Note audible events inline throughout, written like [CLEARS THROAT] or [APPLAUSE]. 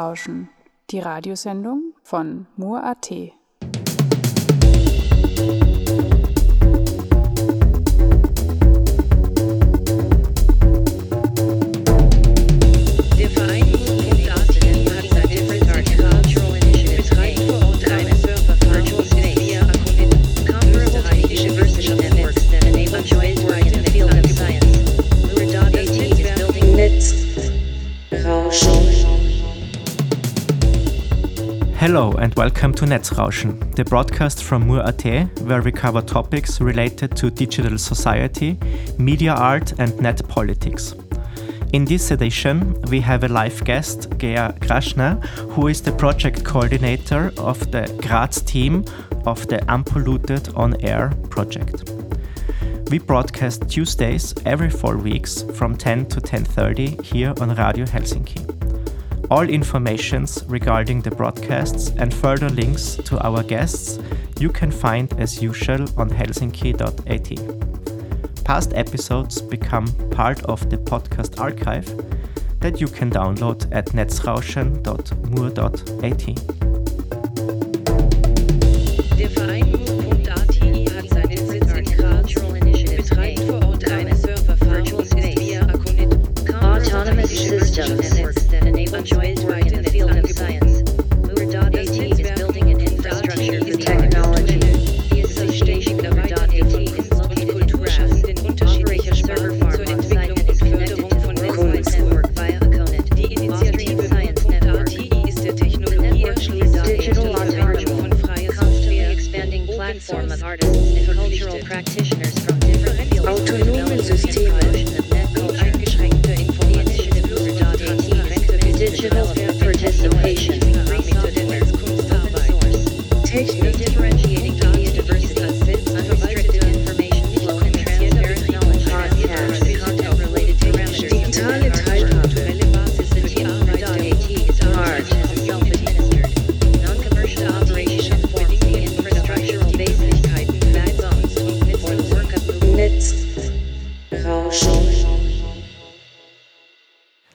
Netzrauschen, die Radiosendung von Mur.at. Hello and welcome to Netzrauschen, the broadcast from Mur.at, where we cover topics related to digital society, media art, and net politics. In this edition, we have a live guest, Gea Gračner, who is the project coordinator of the Graz team of the Unpolluted on Air project. We broadcast Tuesdays every four weeks from 10 to 10:30 here on Radio Helsinki. All informations regarding the broadcasts and further links to our guests you can find as usual on helsinki.at. Past episodes become part of the podcast archive that you can download at netzrauschen.mur.at. Der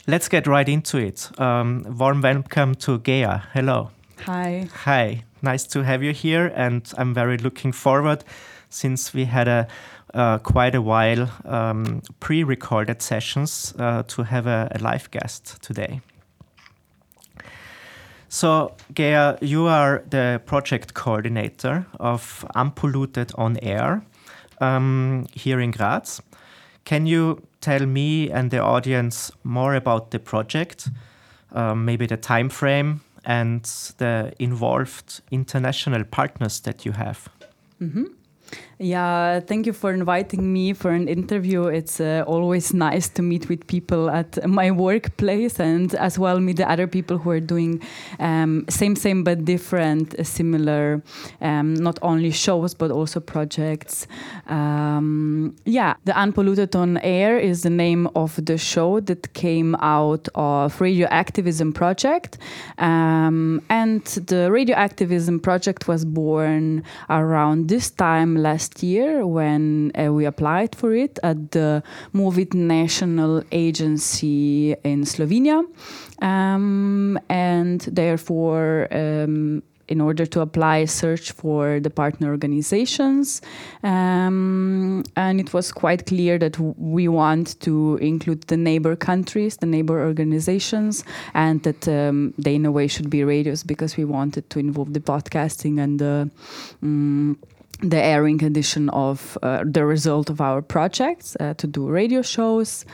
Let's get right into it. Um, warm welcome to Gea. Hello. Hi. Hi, nice to have you here, and I'm very looking forward since we had a uh, quite a while um, pre-recorded sessions uh, to have a, a live guest today. So, Gea, you are the project coordinator of Unpolluted on Air um, here in Graz. Can you tell me and the audience more about the project, um, maybe the time frame and the involved international partners that you have? Yeah, thank you for inviting me for an interview. It's uh, always nice to meet with people at my workplace and as well meet the other people who are doing um, same, same but different, uh, similar, um, not only shows but also projects. Um, yeah, the Unpolluted on Air is the name of the show that came out of Radioactivism Project, um, and the Radioactivism Project was born around this time last year when uh, we applied for it at the Movit National Agency in Slovenia. Um, and therefore, um, in order to apply, search for the partner organizations. Um, and it was quite clear that we want to include the neighbor countries, the neighbor organizations, and that um, they, in a way, should be radios because we wanted to involve the podcasting and the. Um, the airing condition of uh, the result of our projects uh, to do radio shows.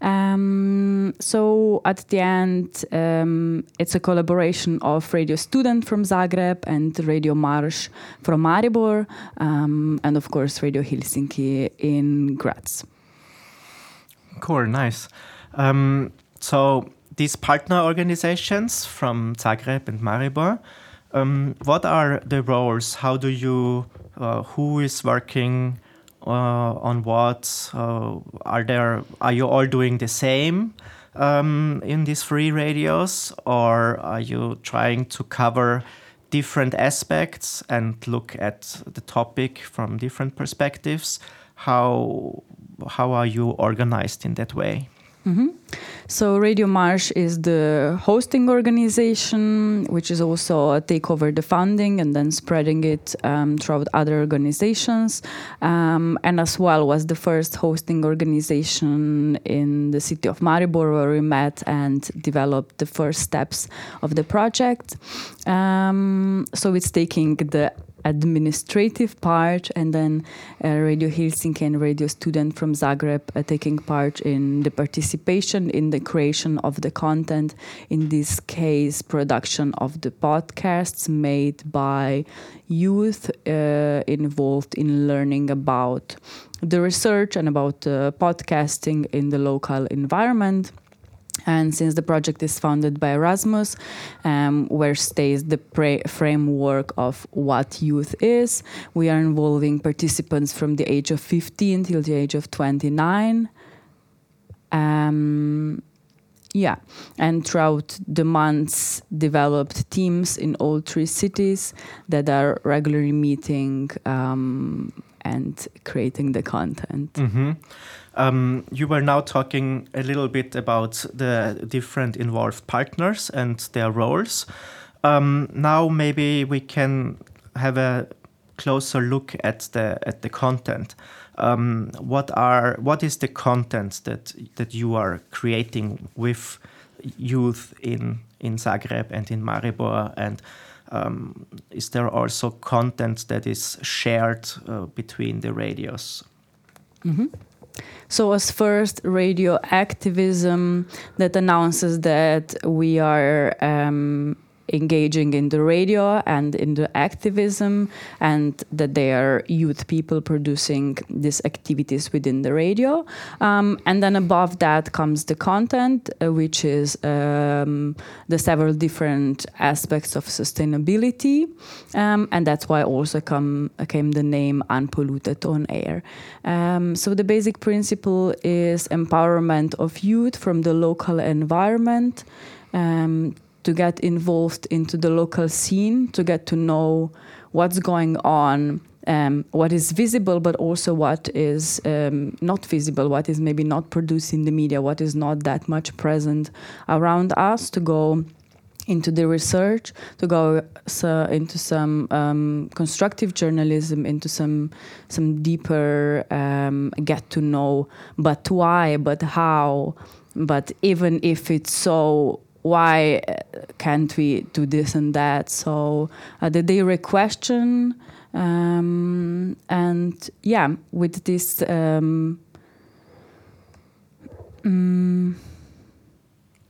Um, so at the end, um, it's a collaboration of Radio Student from Zagreb and Radio MARŠ from Maribor, um, and of course Radio Helsinki in Graz. Cool, nice. Um, so these partner organizations from Zagreb and Maribor, um, what are the roles? How do you? Uh, who is working uh, on what? Uh, are there? Are you all doing the same um, in these free radios, or are you trying to cover different aspects and look at the topic from different perspectives? How how are you organized in that way? Mhm. So Radio MARŠ is the hosting organization, which is also take over the funding and then spreading it um, throughout other organizations, um, and as well was the first hosting organization in the city of Maribor, where we met and developed the first steps of the project. Um, so it's taking the administrative part, and then uh, Radio Helsinki and Radio Student from Zagreb uh, taking part in the participation in the creation of the content. In this case, production of the podcasts made by youth uh, involved in learning about the research and about uh, podcasting in the local environment. And since the project is funded by Erasmus, um, where stays the framework of what youth is, we are involving participants from the age of 15 till the age of 29. Um, yeah, and throughout the months, developed teams in all three cities that are regularly meeting um, and creating the content. hmm Um, you were now talking a little bit about the different involved partners and their roles. Um, now maybe we can have a closer look at the at the content. Um, what are what is the content that that you are creating with youth in in Zagreb and in Maribor and um, is there also content that is shared uh, between the radios? So, as first, radio activism that announces that we are um, engaging in the radio and in the activism, and that they are youth people producing these activities within the radio. Um, and then above that comes the content, uh, which is um, the several different aspects of sustainability, um, and that's why also come came the name unpolluted on air. Um, so the basic principle is empowerment of youth from the local environment. Um, to get involved into the local scene, to get to know what's going on, um, what is visible, but also what is um, not visible, what is maybe not produced in the media, what is not that much present around us, to go into the research, to go so into some um, constructive journalism, into some some deeper um, get to know, but why, but how, but even if it's so why can't we do this and that? So uh, the daily question, um, and yeah, with this. Um, mm,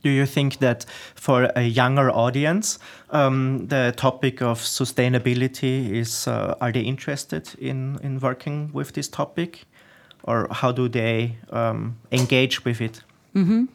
Do you think that for a younger audience, um, the topic of sustainability is? Uh, are they interested in in working with this topic, or how do they um, engage with it? Hmm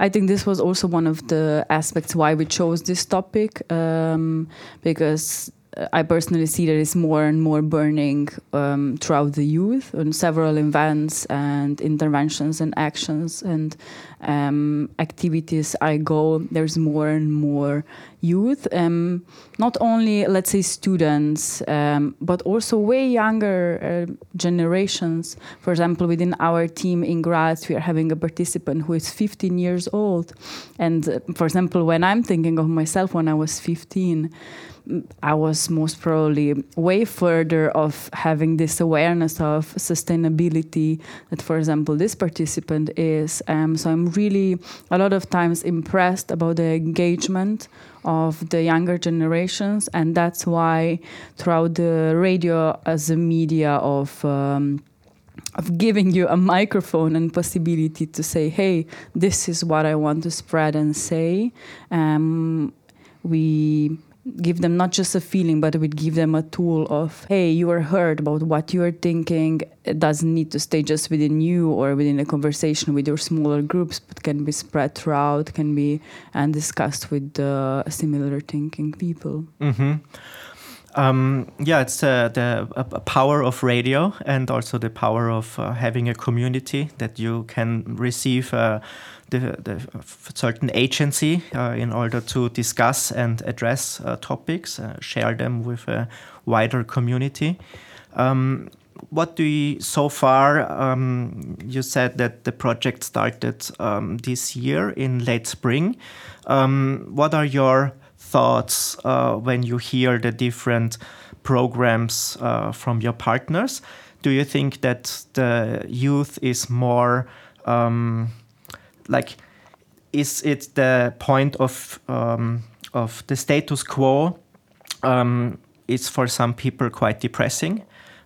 I think this was also one of the aspects why we chose this topic um, because I personally see that it's more and more burning um, throughout the youth on several events and interventions and actions and um, activities I go. There's more and more youth, um, not only let's say students, um, but also way younger uh, generations. For example, within our team in Graz, we are having a participant who is 15 years old, and uh, for example, when I'm thinking of myself when I was 15. I was most probably way further of having this awareness of sustainability that, for example, this participant is. Um, so I'm really a lot of times impressed about the engagement of the younger generations, and that's why throughout the radio as a media of um, of giving you a microphone and possibility to say, "Hey, this is what I want to spread and say." Um, we give them not just a feeling, but we give them a tool of, hey, you are heard about what you are thinking. It doesn't need to stay just within you or within a conversation with your smaller groups, but can be spread throughout, can be and discussed with uh, similar thinking people. hmm Um, yeah, it's uh, the uh, power of radio and also the power of uh, having a community that you can receive uh, the, the certain agency uh, in order to discuss and address uh, topics, uh, share them with a wider community. Um, what do you so far? Um, you said that the project started um, this year in late spring. Um, what are your thoughts uh, when you hear the different programs uh, from your partners? Do you think that the youth is more um, like? Is it the point of um, of the status quo? Um, is for some people quite depressing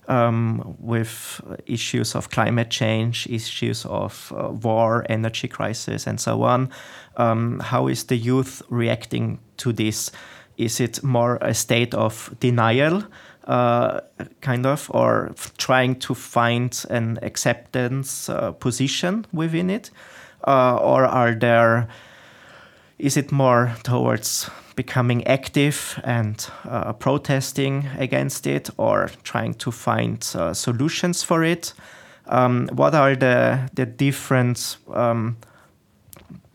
um, with issues of climate change, issues of uh, war, energy crisis, and so on. Um, how is the youth reacting to this? Is it more a state of denial, uh, kind of, or trying to find an acceptance uh, position within it? Uh, or are there, is it more towards becoming active and uh, protesting against it or trying to find uh, solutions for it? Um, what are the, the different um,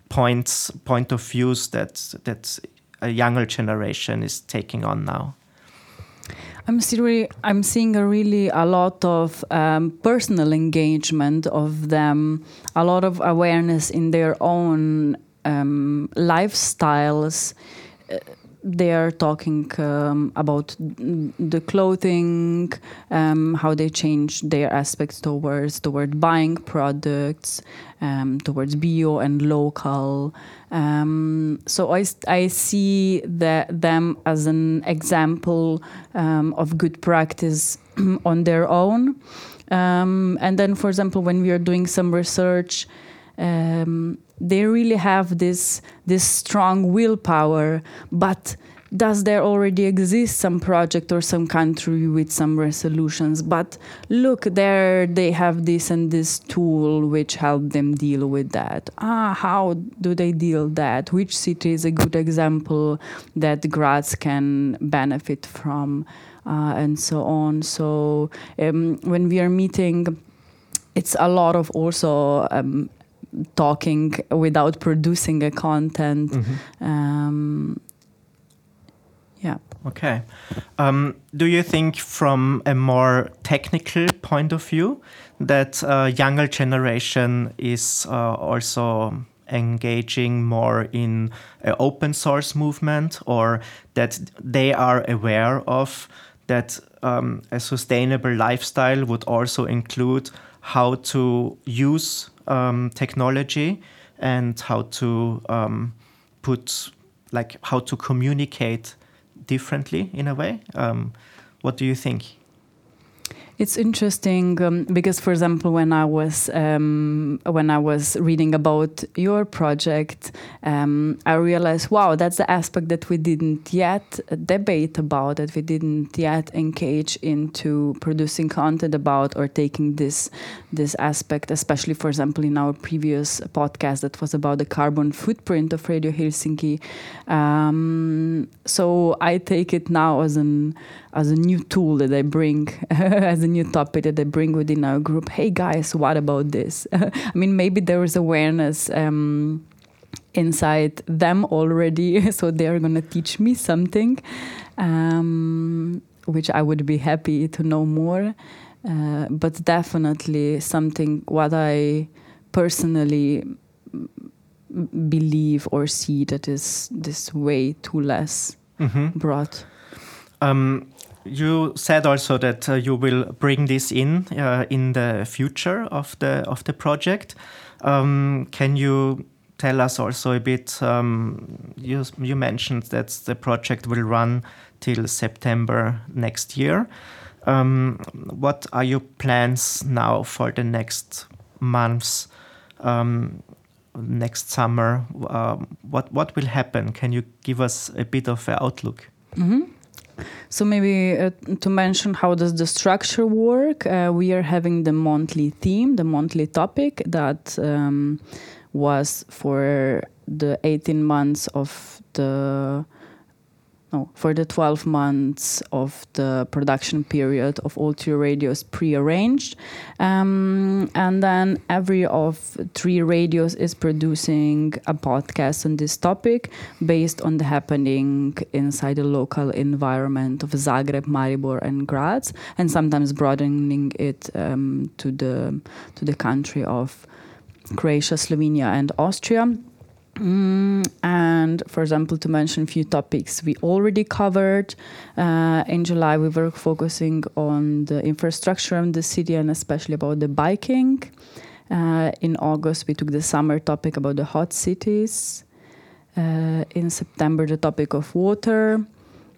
points, point of views that, that a younger generation is taking on now? I'm really, I'm seeing a really a lot of um, personal engagement of them, a lot of awareness in their own um, lifestyles. Uh, they are talking um, about the clothing, um, how they change their aspects towards toward buying products, um, towards bio and local. Um, so I, I see that them as an example um, of good practice [CLEARS THROAT] on their own. Um, and then, for example, when we are doing some research, um, they really have this this strong willpower but does there already exist some project or some country with some resolutions? But look there they have this and this tool which help them deal with that. Ah how do they deal that? Which city is a good example that Graz can benefit from uh, and so on? So um, when we are meeting it's a lot of also um, talking without producing a content. Um, yeah. Okay. Um, do you think, from a more technical point of view, that uh, younger generation is uh, also engaging more in an open source movement, or that they are aware of that um, a sustainable lifestyle would also include how to use um, technology and how to um, put like how to communicate differently in a way. Um, what do you think? It's interesting um, because, for example, when I was um, when I was reading about your project, um, I realized, wow, that's the aspect that we didn't yet debate about, that we didn't yet engage into producing content about or taking this this aspect, especially, for example, in our previous podcast that was about the carbon footprint of Radio Helsinki. Um, so I take it now as an as a new tool that I bring, [LAUGHS] as a new topic that I bring within our group. Hey guys, what about this? [LAUGHS] I mean, maybe there is awareness um, inside them already, [LAUGHS] so they are gonna teach me something, um, which I would be happy to know more. Uh, but definitely something what I personally believe or see that is this way too less brought. Um, you said also that uh, you will bring this in uh, in the future of the of the project. Um, can you tell us also a bit? Um, you you mentioned that the project will run till September next year. Um, what are your plans now for the next months? Um, next summer, um, what what will happen? Can you give us a bit of an outlook? So maybe uh, to mention how does the structure work? Uh, we are having the monthly theme, the monthly topic that um, was for the 18 months of the no, for the 12 months of the production period of all three radios pre-arranged. Um, and then every of three radios is producing a podcast on this topic based on the happening inside the local environment of Zagreb, Maribor, and Graz, and sometimes broadening it um, to the to the country of Croatia, Slovenia, and Austria. Mm, and for example, to mention a few topics we already covered, uh, in July we were focusing on the infrastructure in the city and especially about the biking. Uh, in August, we took the summer topic about the hot cities. Uh, in September, the topic of water.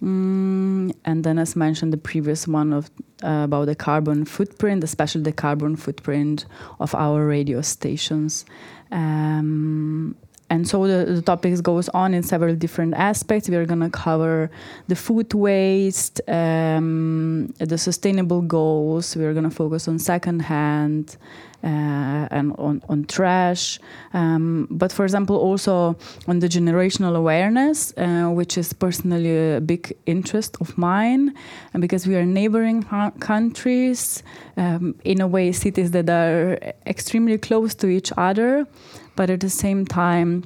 Mm, and then, as mentioned, the previous one of uh, about the carbon footprint, especially the carbon footprint of our radio stations. Um, and so the, the topics goes on in several different aspects. We are going to cover the food waste um, the sustainable goals. We are going to focus on secondhand uh, and on, on trash. Um, but for example also on the generational awareness uh, which is personally a big interest of mine and because we are neighboring countries um, in a way cities that are extremely close to each other but at the same time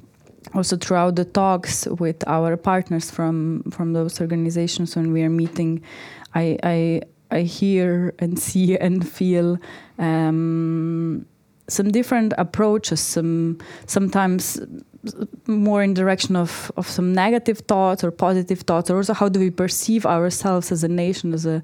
also throughout the talks with our partners from from those organizations when we are meeting i i i hear and see and feel um, some different approaches some sometimes more in direction of, of some negative thoughts or positive thoughts or also how do we perceive ourselves as a nation as a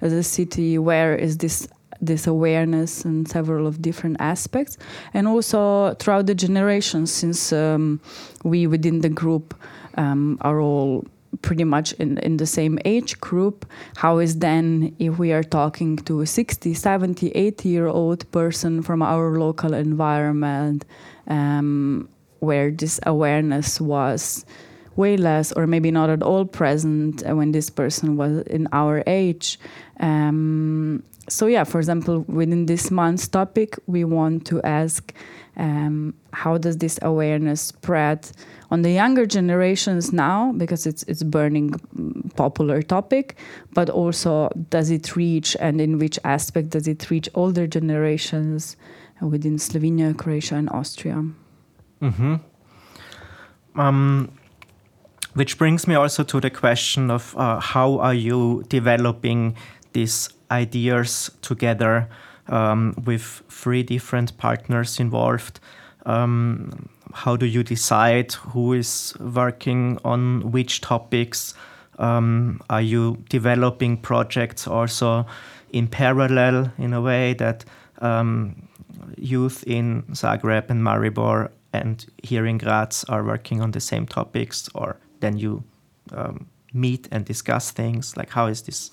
as a city where is this this awareness in several of different aspects. And also throughout the generations since um, we within the group um, are all pretty much in, in the same age group how is then if we are talking to a 60 70 80 year old person from our local environment um, where this awareness was way less or maybe not at all present when this person was in our age um, so yeah for example within this month's topic we want to ask um, how does this awareness spread on the younger generations now because it's it's burning popular topic but also does it reach and in which aspect does it reach older generations within Slovenia Croatia and Austria mm-hmm. um, which brings me also to the question of uh, how are you developing these ideas together um, with three different partners involved. Um, how do you decide who is working on which topics? Um, are you developing projects also in parallel in a way that um, youth in Zagreb and Maribor and here in Graz are working on the same topics, or then you um, meet and discuss things? Like, how is this?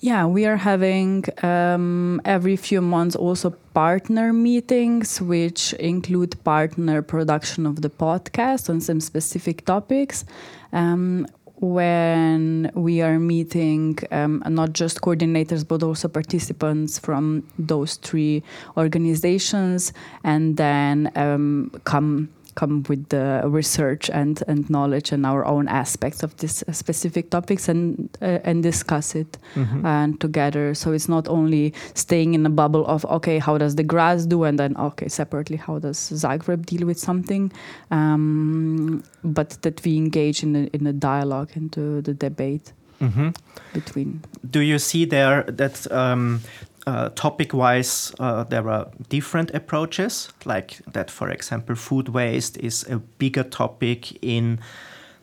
Yeah, we are having um, every few months also partner meetings, which include partner production of the podcast on some specific topics. Um, when we are meeting um, not just coordinators but also participants from those three organizations, and then um, come come with the research and, and knowledge and our own aspects of this specific topics and uh, and discuss it mm-hmm. and together. So it's not only staying in a bubble of okay, how does the Graz do, and then okay, separately, how does Zagreb deal with something, um, but that we engage in a, in a dialogue into the debate. Mm-hmm. Between. Do you see there that um, uh, topic wise, uh, there are different approaches, like that, for example, food waste is a bigger topic in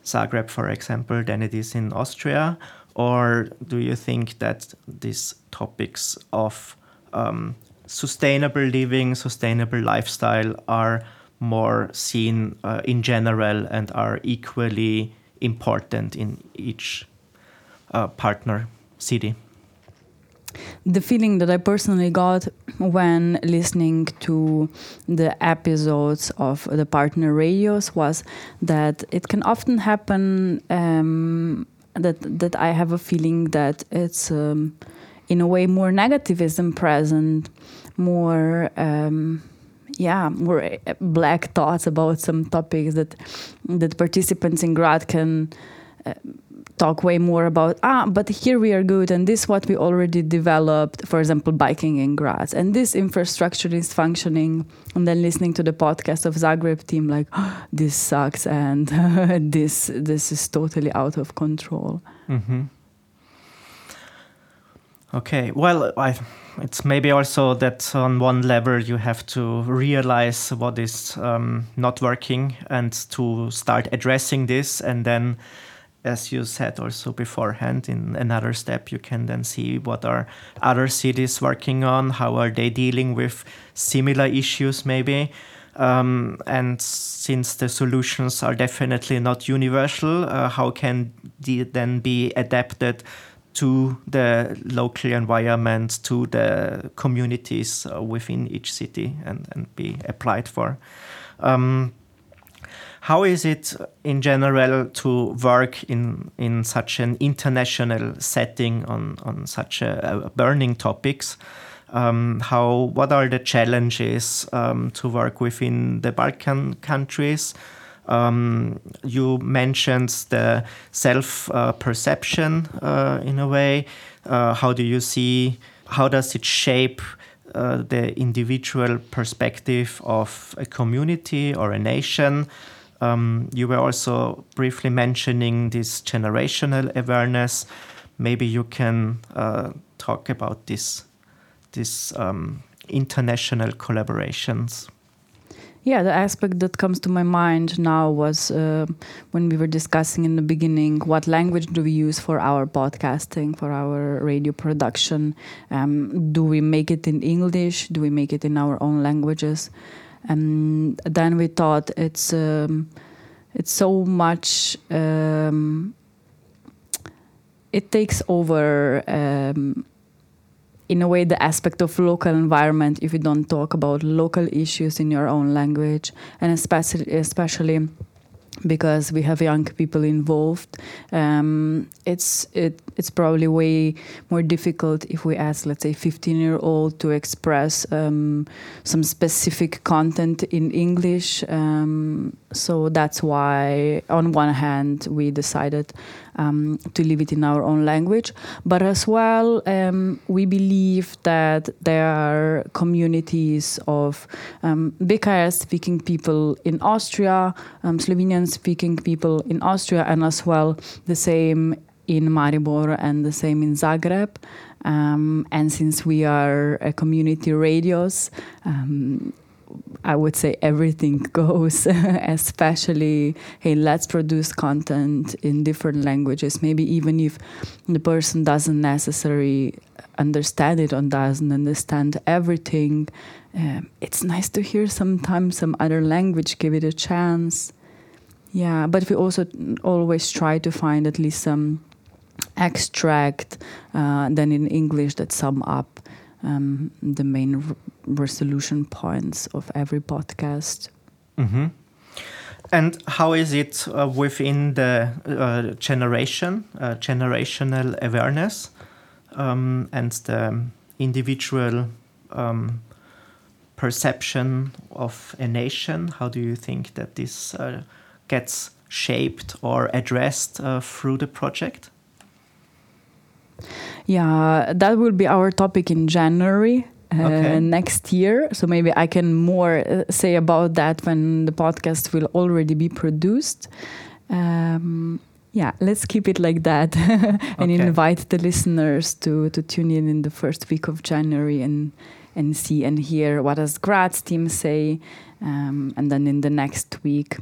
Zagreb, for example, than it is in Austria? Or do you think that these topics of um, sustainable living, sustainable lifestyle are more seen uh, in general and are equally important in each uh, partner city? The feeling that I personally got when listening to the episodes of the partner radios was that it can often happen um, that that I have a feeling that it's um, in a way more negativism present, more. Um, yeah more uh, black thoughts about some topics that that participants in Graz can uh, talk way more about ah but here we are good and this what we already developed for example biking in Graz and this infrastructure is functioning and then listening to the podcast of Zagreb team like "Ah, [GASPS] this sucks and [LAUGHS] this this is totally out of control. Hmm Okay, well, I, it's maybe also that on one level you have to realize what is um, not working and to start addressing this, and then, as you said also beforehand, in another step you can then see what are other cities working on, how are they dealing with similar issues maybe. Um, and since the solutions are definitely not universal, uh, how can they then be adapted to the local environment, to the communities uh, within each city, and, and be applied for? Um, how is it in general to work in, in such an international setting on, on such a, a burning topics? um, how what are the challenges um, to work within the Balkan countries? Um, you mentioned the self uh, perception uh, in a way. Uh, how do you see? How does it shape uh, the individual perspective of a community or a nation? Um, you were also briefly mentioning this generational awareness. Maybe you can uh, talk about this these um, international collaborations. Yeah, the aspect that comes to my mind now was uh, when we were discussing in the beginning what language do we use for our podcasting, for our radio production. Um, do we make it in English? Do we make it in our own languages? And then we thought it's um, it's so much. Um, it takes over um, in a way the aspect of local environment if you don't talk about local issues in your own language and especially especially because we have young people involved. Um, it's it, it's probably way more difficult if we ask let's say 15 year old to express um, some specific content in english. Um, so that's why on one hand we decided um, to leave it in our own language. But as well um, we believe that there are communities of um, speaking people in Austria um, Slovenian speaking people in Austria and as well the same in Maribor and the same in Zagreb. Um, and since we are a community radios um, I would say everything [LAUGHS] goes, [LAUGHS] especially, hey, let's produce content in different languages. Maybe even if the person doesn't necessarily understand it or doesn't understand everything, um, it's nice to hear sometimes some other language, give it a chance. Yeah, but we also always try to find at least some extract uh, then in English that sum up um, the main resolution points of every podcast. hmm And how is it uh, within the uh, generation, uh, generational awareness, um, and the individual um, perception of a nation? How do you think that this uh, gets shaped or addressed uh, through the project? Yeah, that will be our topic in January. Uh, Okay. next year so maybe i can more uh, say about that when the podcast will already be produced um, yeah let's keep it like that [LAUGHS] and Okay. invite the listeners to to tune in in the first week of january and and see and hear what does Graz team say um, and then in the next week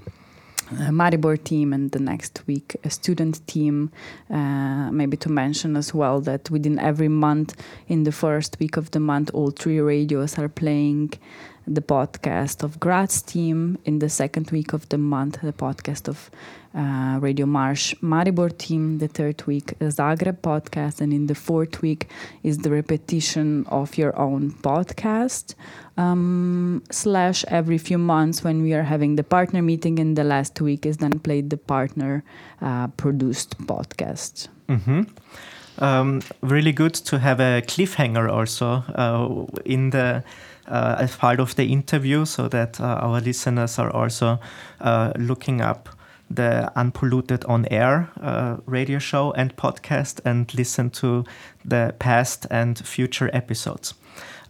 uh, Maribor team and the next week a student team. Uh, maybe to mention as well that within every month, in the first week of the month, all three radios are playing the podcast of Graz team. In the second week of the month, the podcast of uh, Radio MARŠ Maribor team. The third week, Zagreb podcast, and in the fourth week is the repetition of your own podcast. Um, slash every few months when we are having the partner meeting, and the last week is then played the partner uh, produced podcast. hmm Um, really good to have a cliffhanger also uh, in the uh, as part of the interview so that uh, our listeners are also uh, looking up the Unpolluted on Air uh, radio show and podcast and listen to the past and future episodes.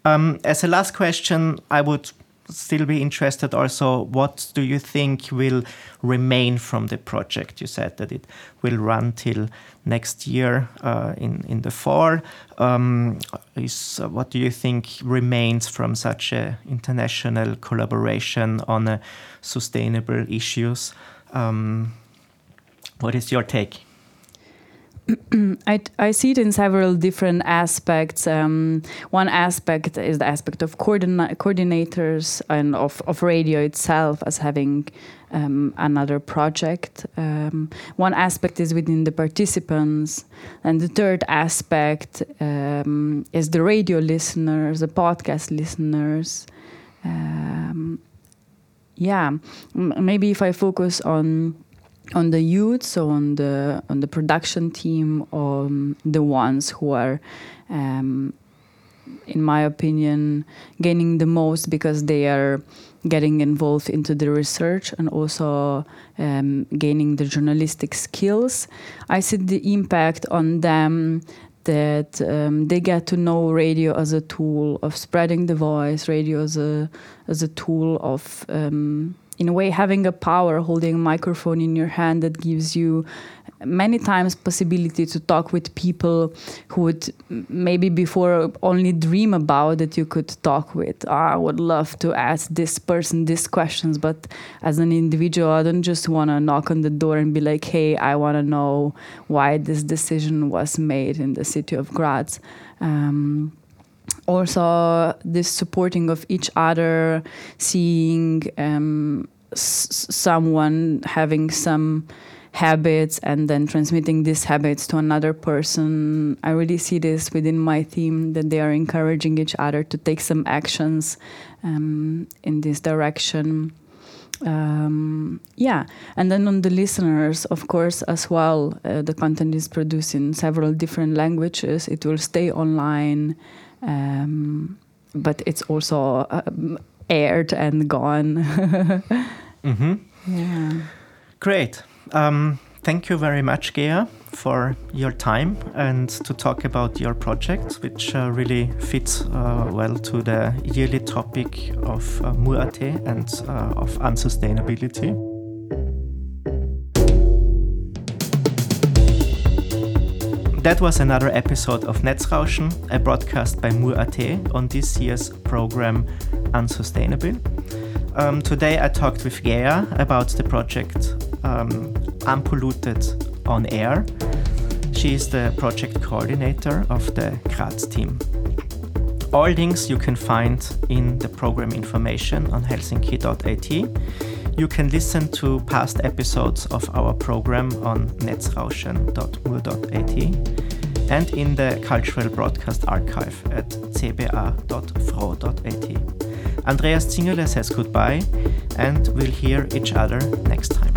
Um, as a last question, I would still be interested also what do you think will remain from the project? You said that it will run till next year uh, in in the fall. Um, is uh, what do you think remains from such a international collaboration on sustainable issues? Um, what is your take [CLEARS THROAT] I, I see it in several different aspects. Um, one aspect is the aspect of coordina- coordinators and of, of radio itself as having um, another project. Um, one aspect is within the participants, and the third aspect um, is the radio listeners, the podcast listeners. Um, yeah, M- maybe if I focus on on the youth, so on the on the production team, on the ones who are, um, in my opinion, gaining the most because they are getting involved into the research and also um, gaining the journalistic skills. I see the impact on them that um, they get to know radio as a tool of spreading the voice, radio as a as a tool of um, in a way having a power holding a microphone in your hand that gives you many times possibility to talk with people who would maybe before only dream about that you could talk with. Oh, i would love to ask this person these questions but as an individual i don't just want to knock on the door and be like hey i want to know why this decision was made in the city of graz. Um, also this supporting of each other seeing um, someone having some habits and then transmitting these habits to another person. I really see this within my team that they are encouraging each other to take some actions um, in this direction. Um, yeah. And then on the listeners of course as well uh, the content is produced in several different languages. It will stay online um, but it's also um, aired and gone. [LAUGHS] mm-hmm. Yeah. Great. Um, thank you very much, Gea, for your time and to talk about your project, which uh, really fits uh, well to the yearly topic of uh, and uh, of unsustainability. That was another episode of Netzrauschen, a broadcast by Mur.at on this year's program Unsustainable. Um, today I talked with Gea about the project um, Unpolluted on Air. She is the project coordinator of the Graz team. All links you can find in the program information on helsinki.at. You can listen to past episodes of our program on netzrauschen.mur.at and in the Cultural Broadcast Archive at cba.fro.at. Andreas Zingerle says goodbye and we'll hear each other next time.